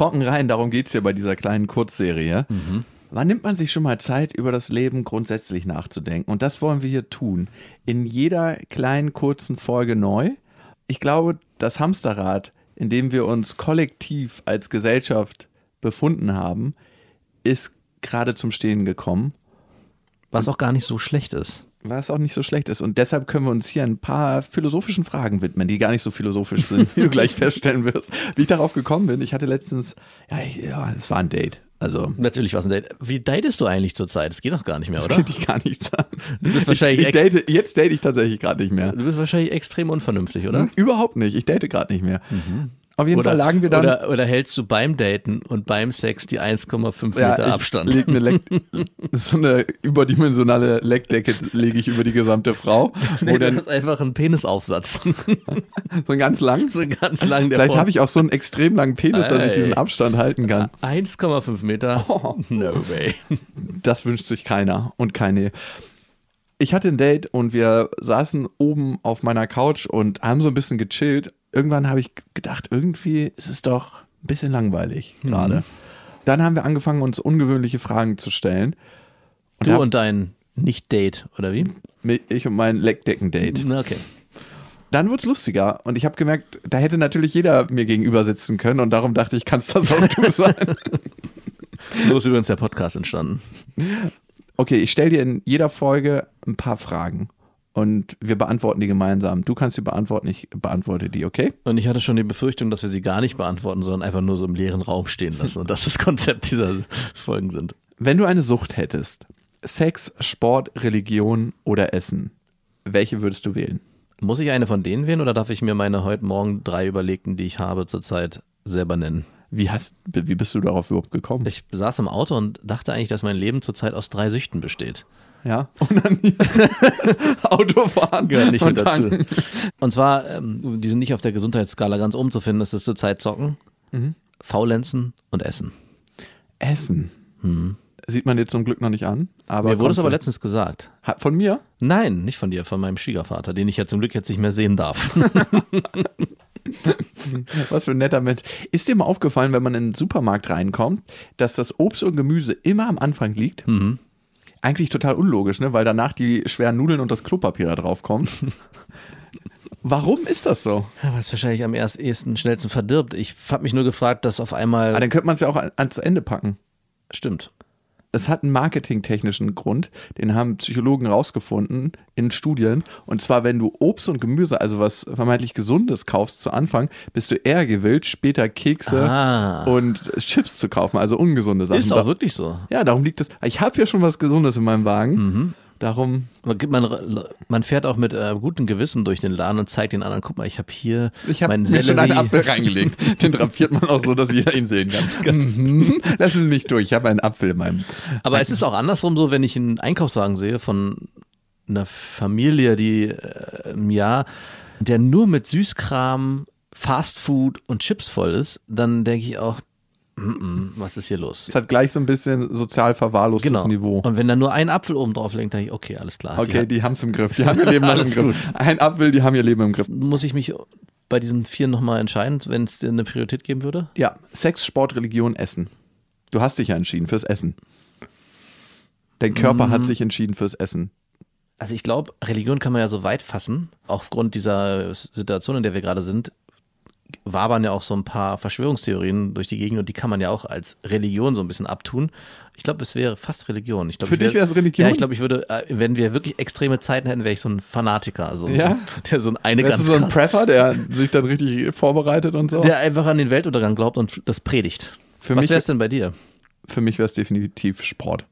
trocken rein, darum geht's hier bei dieser kleinen Kurzserie. Wann nimmt man sich schon mal Zeit, über das Leben grundsätzlich nachzudenken? Und das wollen wir hier tun. In jeder kleinen kurzen Folge neu. Ich glaube, das Hamsterrad, in dem wir uns kollektiv als Gesellschaft befunden haben, ist gerade zum Stehen gekommen. Was auch gar nicht so schlecht ist. Was auch nicht so schlecht ist. Und deshalb können wir uns hier ein paar philosophischen Fragen widmen, die gar nicht so philosophisch sind, wie du gleich feststellen wirst. Wie ich darauf gekommen bin, ich hatte letztens, ja, ich, ja es war ein Date. Also, Natürlich was ein Date. Wie datest du eigentlich zurzeit? Das geht doch gar nicht mehr, das oder? geht ich gar nichts an. Du bist wahrscheinlich, ich, ich date, jetzt date ich tatsächlich gerade nicht mehr. du bist wahrscheinlich extrem unvernünftig, oder? Hm, Überhaupt nicht. Ich date gerade nicht mehr. Auf jeden Oder, Fall lagen wir dann. oder, oder hältst du beim Daten und beim Sex die 1,5 ja, Meter Abstand? Leg eine Leck, so eine überdimensionale Leckdecke lege ich über die gesamte Frau. Nee, wo das dann ist einfach ein Penisaufsatz. so ein ganz lang. so ganz lang Vielleicht habe ich auch so einen extrem langen Penis, dass ich diesen Abstand halten kann. 1,5 Meter. Oh. No way. Das wünscht sich keiner und keine. Ich hatte ein Date und wir saßen oben auf meiner Couch und haben so ein bisschen gechillt. Irgendwann habe ich gedacht, irgendwie ist es doch ein bisschen langweilig gerade. Dann haben wir angefangen, uns ungewöhnliche Fragen zu stellen. Du hab- und dein Nicht-Date, oder wie? Ich und mein Leckdecken-Date. Okay. Dann wurde es lustiger und ich habe gemerkt, da hätte natürlich jeder mir gegenüber sitzen können und darum dachte ich, kannst das auch du sein. So ist übrigens der Podcast entstanden. Okay, ich stelle dir in jeder Folge ein paar Fragen und wir beantworten die gemeinsam. Du kannst sie beantworten, ich beantworte die, okay? Und ich hatte schon die Befürchtung, dass wir sie gar nicht beantworten, sondern einfach nur so im leeren Raum stehen lassen und das das Konzept dieser Folgen sind. Wenn du eine Sucht hättest, Sex, Sport, Religion oder Essen, welche würdest du wählen? Muss ich eine von denen wählen oder darf ich mir meine heute Morgen drei überlegten, die ich habe, zurzeit selber nennen? Wie, hast, wie bist du darauf überhaupt gekommen? Ich saß im Auto und dachte eigentlich, dass mein Leben zurzeit aus drei Süchten besteht. Ja, Autofahren Gehört nicht mit dazu. Und zwar, ähm, die sind nicht auf der Gesundheitsskala ganz oben zu finden, das ist zurzeit Zocken, Faulenzen und Essen. Essen. Sieht man dir zum Glück noch nicht an. Aber Mir wurde es aber letztens gesagt. Von mir? Nein, nicht von dir, von meinem Schwiegervater, den ich ja zum Glück jetzt nicht mehr sehen darf. Was für ein netter Mensch. Ist dir mal aufgefallen, wenn man in den Supermarkt reinkommt, dass das Obst und Gemüse immer am Anfang liegt? Eigentlich total unlogisch, ne? weil danach die schweren Nudeln und das Klopapier da drauf kommen. Warum ist das so? Ja, Weil es wahrscheinlich am erst, ehesten, schnellsten verdirbt. Ich habe mich nur gefragt, dass auf einmal. Aber dann könnte man es ja auch an- ans Ende packen. Stimmt. Das hat einen marketingtechnischen Grund, den haben Psychologen rausgefunden in Studien. Und zwar, wenn du Obst und Gemüse, also was vermeintlich Gesundes kaufst zu Anfang, bist du eher gewillt, später Kekse Ah. und Chips zu kaufen, also ungesunde Sachen. Ist auch wirklich so. Ja, darum liegt es. Ich habe ja schon was Gesundes in meinem Wagen. Mhm. Darum, Man, man, fährt auch mit äh, gutem Gewissen durch den Laden und zeigt den anderen, guck mal, ich habe hier ich habe meinen mir schon einen Sellerie. Apfel reingelegt. Den drapiert man auch so, dass jeder ihn sehen kann. Mhm. Lass es nicht durch. Ich habe einen Apfel in meinem. Aber es ist auch andersrum so, wenn ich einen Einkaufswagen sehe von einer Familie, die äh, im Jahr, der nur mit Süßkram, Fastfood und Chips voll ist, dann denke ich auch, mm -mm, was ist hier los? Es hat gleich so ein bisschen sozial verwahrlostes Genau. Niveau. Und wenn da nur ein Apfel oben drauf liegt, denke ich, okay, alles klar. Okay, Die die haben es im Griff. Die haben ihr Leben im Griff. Ein Apfel, die haben ihr Leben im Griff. muss ich mich bei diesen vier nochmal entscheiden, wenn es dir eine Priorität geben würde? Ja, Sex, Sport, Religion, Essen. Du hast dich ja entschieden fürs Essen. Dein Körper Mhm. hat sich entschieden fürs Essen. Also ich glaube, Religion kann man ja so weit fassen. Aufgrund dieser Situation, in der wir gerade sind, wabern ja auch so ein paar Verschwörungstheorien durch die Gegend und die kann man ja auch als Religion so ein bisschen abtun. Ich glaube, es wäre fast Religion. Ich glaub, Für ich dich wäre es Religion? Ja, ich glaube, ich würde, äh, wenn wir wirklich extreme Zeiten hätten, wäre ich so ein Fanatiker. Also Ja? so, der so eine Wärst ganz du so ein Prepper, der sich dann richtig vorbereitet und so? der einfach an den Weltuntergang glaubt und das predigt. Für Was mich- wäre es denn bei dir? Für mich wäre es definitiv Sport.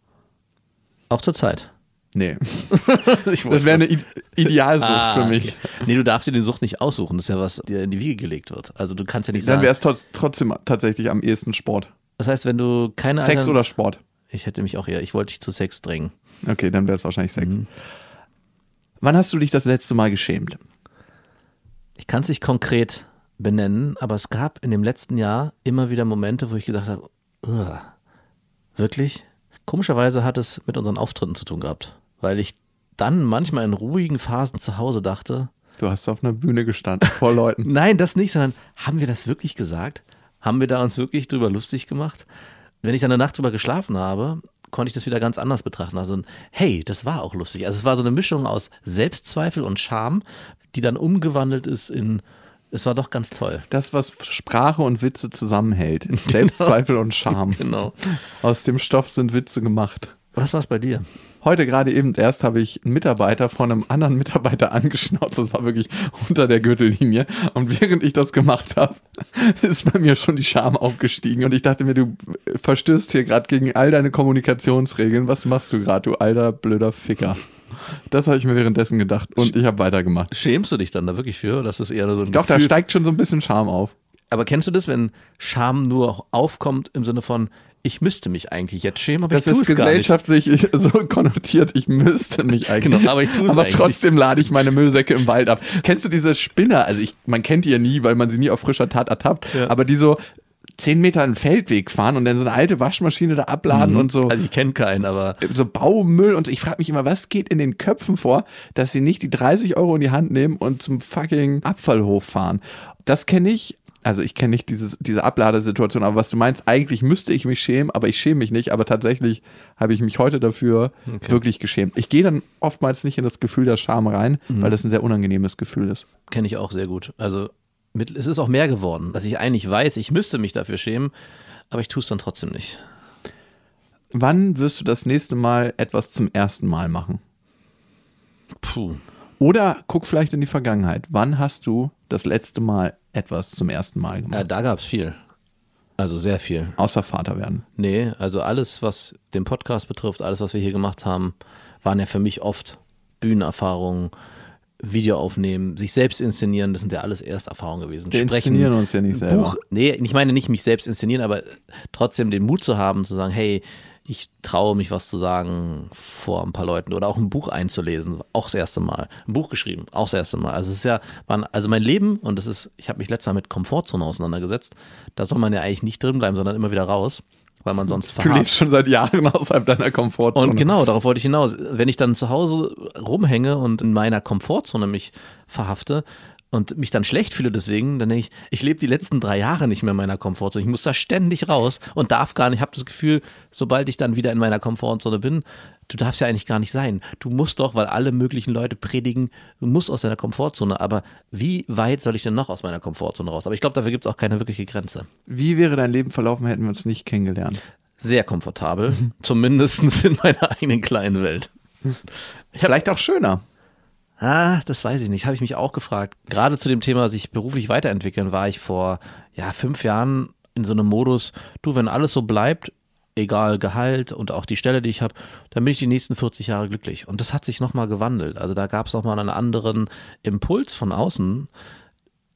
Auch zur Zeit. Nee. Das wäre eine Idealsucht Ah, für mich. Okay. Nee, du darfst dir den Sucht nicht aussuchen. Das ist ja was dir in die Wiege gelegt wird. Also du kannst ja nicht Dann sagen. wäre es trotz- trotzdem tatsächlich am ehesten Sport. Das heißt, wenn du keine Sex anderen- oder Sport? Ich hätte mich auch eher, ich wollte dich zu Sex drängen. Okay, dann wäre es wahrscheinlich Sex. Mhm. Wann hast du dich das letzte Mal geschämt? Ich kann es nicht konkret benennen, aber es gab in dem letzten Jahr immer wieder Momente, wo ich gedacht habe, "Ugh, wirklich? Komischerweise hat es mit unseren Auftritten zu tun gehabt, weil ich dann manchmal in ruhigen Phasen zu Hause dachte, Du hast auf einer Bühne gestanden vor Leuten. nein, das nicht, sondern haben wir das wirklich gesagt? haben wir da uns wirklich drüber lustig gemacht. Wenn ich dann eine Nacht drüber geschlafen habe, konnte ich das wieder ganz anders betrachten. Also, hey, das war auch lustig. Also es war so eine Mischung aus Selbstzweifel und Scham, die dann umgewandelt ist in, es war doch ganz toll. Das, was Sprache und Witze zusammenhält. Selbstzweifel und Scham. Genau. Aus dem Stoff sind Witze gemacht. Was war es bei dir? Heute gerade eben erst habe ich einen Mitarbeiter von einem anderen Mitarbeiter angeschnauzt. Das war wirklich unter der Gürtellinie. Und während ich das gemacht habe, ist bei mir schon die Scham aufgestiegen. Und ich dachte mir, du verstößt hier gerade gegen all deine Kommunikationsregeln. Was machst du gerade, du alter blöder Ficker? Das habe ich mir währenddessen gedacht. Und ich habe weitergemacht. Schämst du dich dann da wirklich für? Das ist eher so ein Doch, da steigt schon so ein bisschen Scham auf. Aber kennst du das, wenn Scham nur aufkommt im Sinne von, ich müsste mich eigentlich jetzt schämen, aber Das ich tue ist es gar nicht. gesellschaftlich so konnotiert, ich müsste mich eigentlich. Genau, aber ich tue es Aber eigentlich trotzdem lade ich meine Müllsäcke im Wald ab. Kennst du diese Spinner? Also ich, man kennt die ja nie, weil man sie nie auf frischer Tat ertappt. Ja. Aber die so zehn Meter einen Feldweg fahren und dann so eine alte Waschmaschine da abladen und so. Also ich kenne keinen, aber so Baumüll und so. Ich frage mich immer, was geht in den Köpfen vor, dass sie nicht die 30 Euro in die Hand nehmen und zum fucking Abfallhof fahren. Das kenne ich. Also ich kenne nicht dieses, diese Abladesituation, aber was du meinst, eigentlich müsste ich mich schämen, aber ich schäme mich nicht. Aber tatsächlich habe ich mich heute dafür wirklich geschämt. Ich gehe dann oftmals nicht in das Gefühl der Scham rein, weil das ein sehr unangenehmes Gefühl ist. kenne ich auch sehr gut. Also mit, es ist auch mehr geworden, dass ich eigentlich weiß, ich müsste mich dafür schämen, aber ich tue es dann trotzdem nicht. Wann wirst du das nächste Mal etwas zum ersten Mal machen? Puh. Oder guck vielleicht in die Vergangenheit. Wann hast du das letzte Mal etwas zum ersten Mal gemacht? Äh, da gab es viel. Also sehr viel. Außer Vater werden. Nee, also alles, was den Podcast betrifft, alles, was wir hier gemacht haben, waren ja für mich oft Bühnenerfahrungen, Video aufnehmen, sich selbst inszenieren, das sind ja alles Ersterfahrungen gewesen. Wir inszenieren uns ja nicht selber. Buch, nee, ich meine nicht mich selbst inszenieren, aber trotzdem den Mut zu haben, zu sagen, hey, ich traue mich was zu sagen vor ein paar Leuten oder auch ein Buch einzulesen, auch das erste Mal. Ein Buch geschrieben, auch das erste Mal. Also es ist ja, waren, also mein Leben und das ist, ich habe mich letztes Mal mit Komfortzone auseinandergesetzt. Da soll man ja eigentlich nicht drin bleiben, sondern immer wieder raus, weil man sonst Du verharrt. lebst schon seit Jahren außerhalb deiner Komfortzone. Und genau, darauf wollte ich hinaus. Wenn ich dann zu Hause rumhänge und in meiner Komfortzone mich verhafte und mich dann schlecht fühle deswegen, dann denke ich, ich lebe die letzten drei Jahre nicht mehr in meiner Komfortzone. Ich muss da ständig raus und darf gar nicht, habe das Gefühl, sobald ich dann wieder in meiner Komfortzone bin, du darfst ja eigentlich gar nicht sein. Du musst doch, weil alle möglichen Leute predigen, du musst aus deiner Komfortzone. Aber wie weit soll ich denn noch aus meiner Komfortzone raus? Aber ich glaube, dafür gibt es auch keine wirkliche Grenze. Wie wäre dein Leben verlaufen, hätten wir uns nicht kennengelernt? Sehr komfortabel, zumindest in meiner eigenen kleinen Welt. Vielleicht auch schöner. Ah, das weiß ich nicht. Habe ich mich auch gefragt. Gerade zu dem Thema sich beruflich weiterentwickeln, war ich vor ja, fünf Jahren in so einem Modus, du, wenn alles so bleibt, egal Gehalt und auch die Stelle, die ich habe, dann bin ich die nächsten 40 Jahre glücklich. Und das hat sich nochmal gewandelt. Also da gab es nochmal einen anderen Impuls von außen.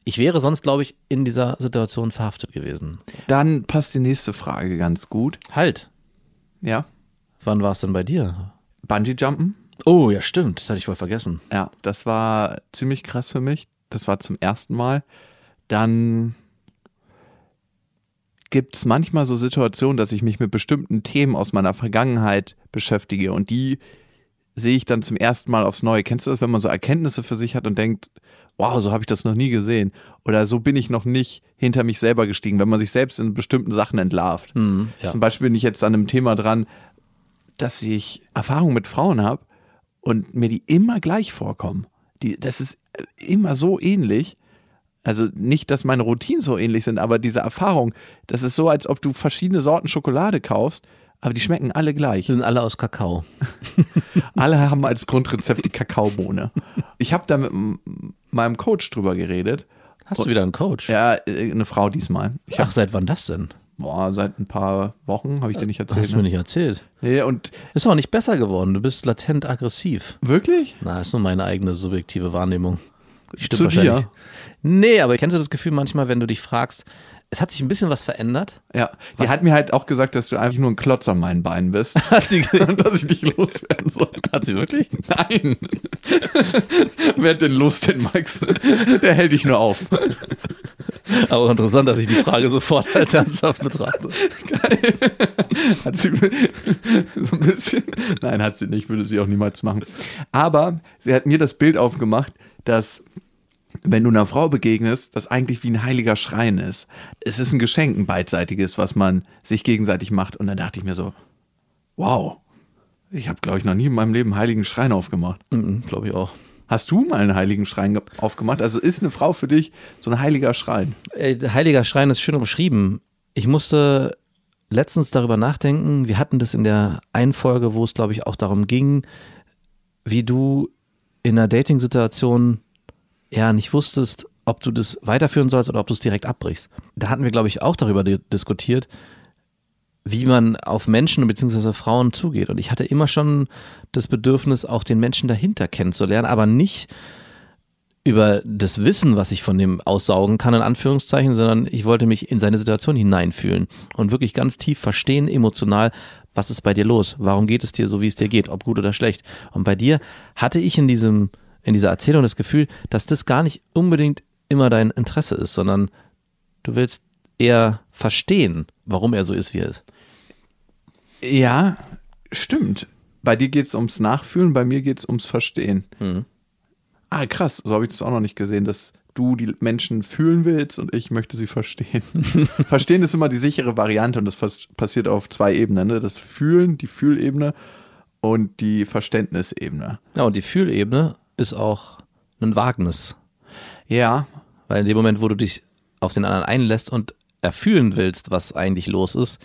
Ich wäre sonst, glaube ich, in dieser Situation verhaftet gewesen. Dann passt die nächste Frage ganz gut. Halt, Ja. wann war es denn bei dir? Bungee Jumpen? Oh, ja, stimmt. Das hatte ich voll vergessen. Ja, das war ziemlich krass für mich. Das war zum ersten Mal. Dann gibt es manchmal so Situationen, dass ich mich mit bestimmten Themen aus meiner Vergangenheit beschäftige und die sehe ich dann zum ersten Mal aufs Neue. Kennst du das, wenn man so Erkenntnisse für sich hat und denkt, wow, so habe ich das noch nie gesehen oder so bin ich noch nicht hinter mich selber gestiegen, wenn man sich selbst in bestimmten Sachen entlarvt. Hm, ja. Zum Beispiel bin ich jetzt an einem Thema dran, dass ich Erfahrung mit Frauen habe und mir die immer gleich vorkommen. Die, das ist immer so ähnlich. Also nicht, dass meine Routinen so ähnlich sind, aber diese Erfahrung, das ist so, als ob du verschiedene Sorten Schokolade kaufst, aber die schmecken alle gleich. Die sind alle aus Kakao. Alle haben als Grundrezept die Kakaobohne. Ich habe da mit meinem Coach drüber geredet. Hast du wieder einen Coach? Ja, äh, eine Frau diesmal. Ich Ach, habe, seit wann das denn? boah, seit ein paar Wochen, habe ich dir nicht erzählt. Hast du mir Ne? nicht erzählt. Nee, und Ist auch nicht besser geworden. Du bist latent aggressiv. wirklich? Na, ist nur meine eigene subjektive Wahrnehmung. Stimmt Zu wahrscheinlich. dir? Nee, aber kennst du das Gefühl manchmal, wenn du dich fragst, es hat sich ein bisschen was verändert? Ja, die hat mir halt auch gesagt, dass du einfach nur ein Klotz an meinen Beinen bist Hat sie, und dass ich dich loswerden soll. hat sie wirklich? Nein. Wer hat denn los, den Max? Der hält dich nur auf. Aber interessant, dass ich die Frage sofort als ernsthaft betrachte. Hat sie so ein bisschen. Nein, hat sie nicht, würde sie auch niemals machen. Aber sie hat mir das Bild aufgemacht, dass wenn du einer Frau begegnest, das eigentlich wie ein heiliger Schrein ist. Es ist ein Geschenk, ein beidseitiges, was man sich gegenseitig macht. Und dann dachte ich mir so, wow, ich habe, glaube ich, noch nie in meinem Leben einen heiligen Schrein aufgemacht. Mhm, Glaube ich auch. Hast du mal einen heiligen Schrein ge- aufgemacht? Also ist eine Frau für dich so ein heiliger Schrein? Heiliger Schrein ist schön umschrieben. Ich musste letztens darüber nachdenken. Wir hatten das in der einen Folge, wo es, glaube ich, auch darum ging, wie du in einer Dating-Situation ja nicht wusstest, ob du das weiterführen sollst oder ob du es direkt abbrichst. Da hatten wir, glaube ich, auch darüber di- diskutiert, wie man auf Menschen bzw. Frauen zugeht. Und ich hatte immer schon das Bedürfnis, auch den Menschen dahinter kennenzulernen, aber nicht über das Wissen, was ich von dem aussaugen kann, in Anführungszeichen, sondern ich wollte mich in seine Situation hineinfühlen und wirklich ganz tief verstehen, emotional, was ist bei dir los? Warum geht es dir so, wie es dir geht? Ob gut oder schlecht? Und bei dir hatte ich in diesem, in dieser Erzählung das Gefühl, dass das gar nicht unbedingt immer dein Interesse ist, sondern du willst eher verstehen, warum er so ist, wie er ist. Ja, stimmt. Bei dir geht es ums Nachfühlen, bei mir geht es ums Verstehen. Mhm. Ah, krass, so habe ich das auch noch nicht gesehen, dass du die Menschen fühlen willst und ich möchte sie verstehen. verstehen ist immer die sichere Variante und das passiert auf zwei Ebenen. Ne? Das Fühlen, die Fühlebene und die Verständnisebene. Ja, und die Fühlebene ist auch ein Wagnis. Ja, Weil in dem Moment, wo du dich auf den anderen einlässt und erfühlen willst, was eigentlich los ist,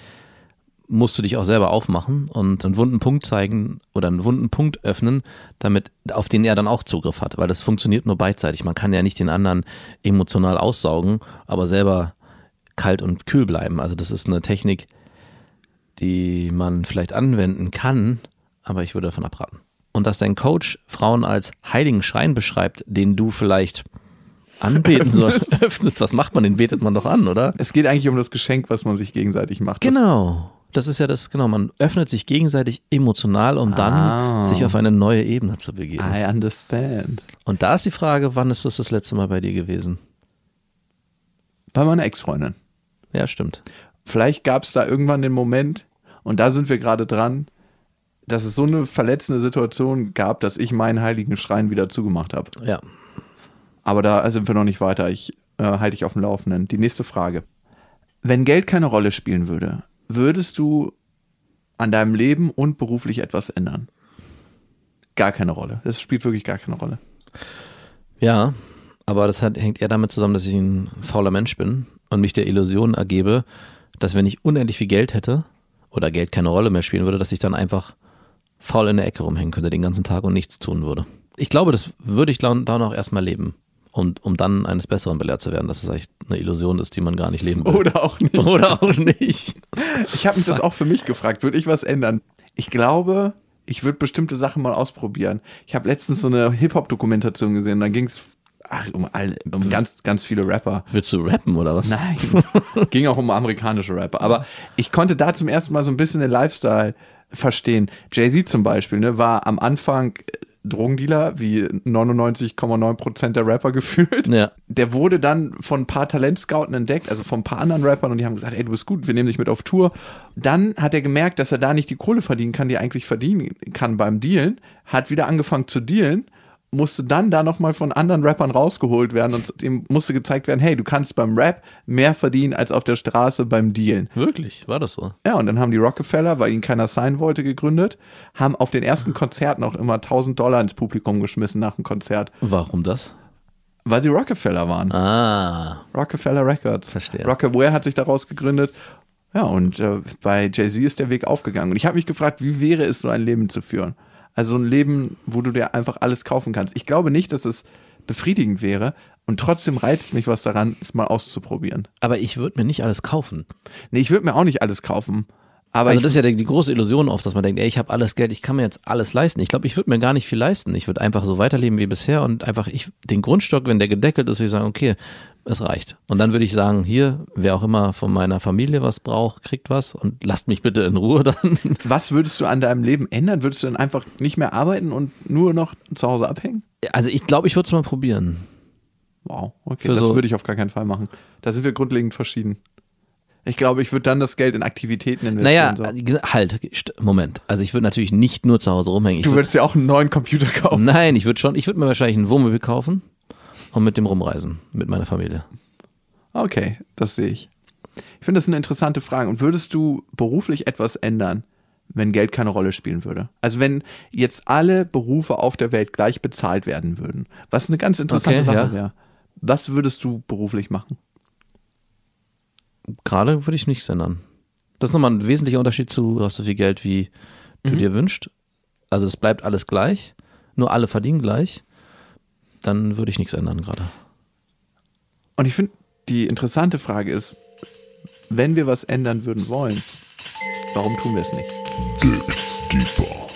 musst du dich auch selber aufmachen und einen wunden Punkt zeigen oder einen wunden Punkt öffnen, damit auf den er dann auch Zugriff hat, weil das funktioniert nur beidseitig. Man kann ja nicht den anderen emotional aussaugen, aber selber kalt und kühl bleiben. Also das ist eine Technik, die man vielleicht anwenden kann, aber ich würde davon abraten. Und dass dein Coach Frauen als heiligen Schrein beschreibt, den du vielleicht anbeten sollst, öffnest, was macht man? Den betet man doch an, oder? es geht eigentlich um das Geschenk, was man sich gegenseitig macht. Genau. Das ist ja das, genau, man öffnet sich gegenseitig emotional, um dann Ah. sich auf eine neue Ebene zu begeben. I understand. Und da ist die Frage, wann ist das das letzte Mal bei dir gewesen? Bei meiner Ex-Freundin. Ja, stimmt. Vielleicht gab es da irgendwann den Moment, und da sind wir gerade dran, dass es so eine verletzende Situation gab, dass ich meinen heiligen Schrein wieder zugemacht habe. Ja. Aber da sind wir noch nicht weiter. Ich äh, halte dich auf dem Laufenden. Die nächste Frage. Wenn Geld keine Rolle spielen würde, würdest du an deinem Leben und beruflich etwas ändern? Gar keine Rolle. Das spielt wirklich gar keine Rolle. Ja, aber das hat, hängt eher damit zusammen, dass ich ein fauler Mensch bin und mich der Illusion ergebe, dass wenn ich unendlich viel Geld hätte oder Geld keine Rolle mehr spielen würde, dass ich dann einfach faul in der Ecke rumhängen könnte den ganzen Tag und nichts tun würde. Ich glaube, das würde ich dann auch erstmal leben. Und um dann eines Besseren belehrt zu werden, dass es eigentlich eine Illusion ist, die man gar nicht leben will. Oder auch nicht. Oder auch nicht. Ich habe mich das auch für mich gefragt. Würde ich was ändern? Ich glaube, ich würde bestimmte Sachen mal ausprobieren. Ich habe letztens so eine Hip-Hop-Dokumentation gesehen. Da ging es um, all- um ganz, ganz viele Rapper. Willst du rappen oder was? Nein, ging auch um amerikanische Rapper. Aber ich konnte da zum ersten Mal so ein bisschen den Lifestyle verstehen. Jay-Z zum Beispiel ne, war am Anfang äh, Drogendealer, wie 99,9% der Rapper gefühlt. Ja. Der wurde dann von ein paar Talentscouten entdeckt, also von ein paar anderen Rappern und die haben gesagt, ey, du bist gut, wir nehmen dich mit auf Tour. Dann hat er gemerkt, dass er da nicht die Kohle verdienen kann, die er eigentlich verdienen kann beim Dealen, hat wieder angefangen zu dealen, musste dann da nochmal von anderen Rappern rausgeholt werden und ihm musste gezeigt werden, hey, du kannst beim Rap mehr verdienen als auf der Straße beim Dealen. Wirklich? War das so? Ja, und dann haben die Rockefeller, weil ihnen keiner sein wollte, gegründet, haben auf den ersten Konzerten auch immer 1000 Dollar ins Publikum geschmissen nach dem Konzert, Warum das? weil sie Rockefeller waren. Ah, Rockefeller Records. Verstehe. Rockaware hat sich daraus gegründet. Ja, und äh, bei Jay-Z ist der Weg aufgegangen. Und ich habe mich gefragt, wie wäre es, so ein Leben zu führen? Also ein Leben, wo du dir einfach alles kaufen kannst. Ich glaube nicht, dass es befriedigend wäre. Und trotzdem reizt mich was daran, es mal auszuprobieren. aber ich würde mir nicht alles kaufen. Nee, ich würde mir auch nicht alles kaufen. Aber also das ist ja die, die große Illusion oft, dass man denkt, ey, ich habe alles Geld, ich kann mir jetzt alles leisten. Ich glaube, ich würde mir gar nicht viel leisten. Ich würde einfach so weiterleben wie bisher und einfach ich den Grundstock, wenn der gedeckelt ist, würde ich sagen, okay, es reicht. Und dann würde ich sagen, hier, wer auch immer von meiner Familie was braucht, kriegt was und lasst mich bitte in Ruhe dann. was würdest du an deinem Leben ändern? Würdest du dann einfach nicht mehr arbeiten und nur noch zu Hause abhängen? Also ich glaube, ich würde es mal probieren. Wow, okay, Für das so- würde ich auf gar keinen Fall machen. Da sind wir grundlegend verschieden. Ich glaube, ich würde dann das Geld in Aktivitäten Naja, investieren. so. halt, st- Moment. Also ich würde natürlich nicht nur zu Hause rumhängen. Ich Du würd, würdest ja auch einen neuen Computer kaufen. nein, ich würde schon, ich würde mir wahrscheinlich ein Wohnmobil kaufen und mit dem Rumreisen, mit meiner Familie. Okay, das sehe ich. Ich finde das eine interessante Frage. Und würdest du beruflich etwas ändern, wenn Geld keine Rolle spielen würde? Also wenn jetzt alle Berufe auf der Welt gleich bezahlt werden würden, was eine ganz interessante Okay, Sache ja. wäre. Was würdest du beruflich machen? Gerade würde ich nichts ändern. Das ist nochmal ein wesentlicher Unterschied zu, du hast so viel Geld, wie du dir wünschst. Also es bleibt alles gleich, nur alle verdienen gleich. Dann würde ich nichts ändern gerade. Und ich finde, die interessante Frage ist, wenn wir was ändern würden wollen, warum tun wir es nicht? Dig deeper.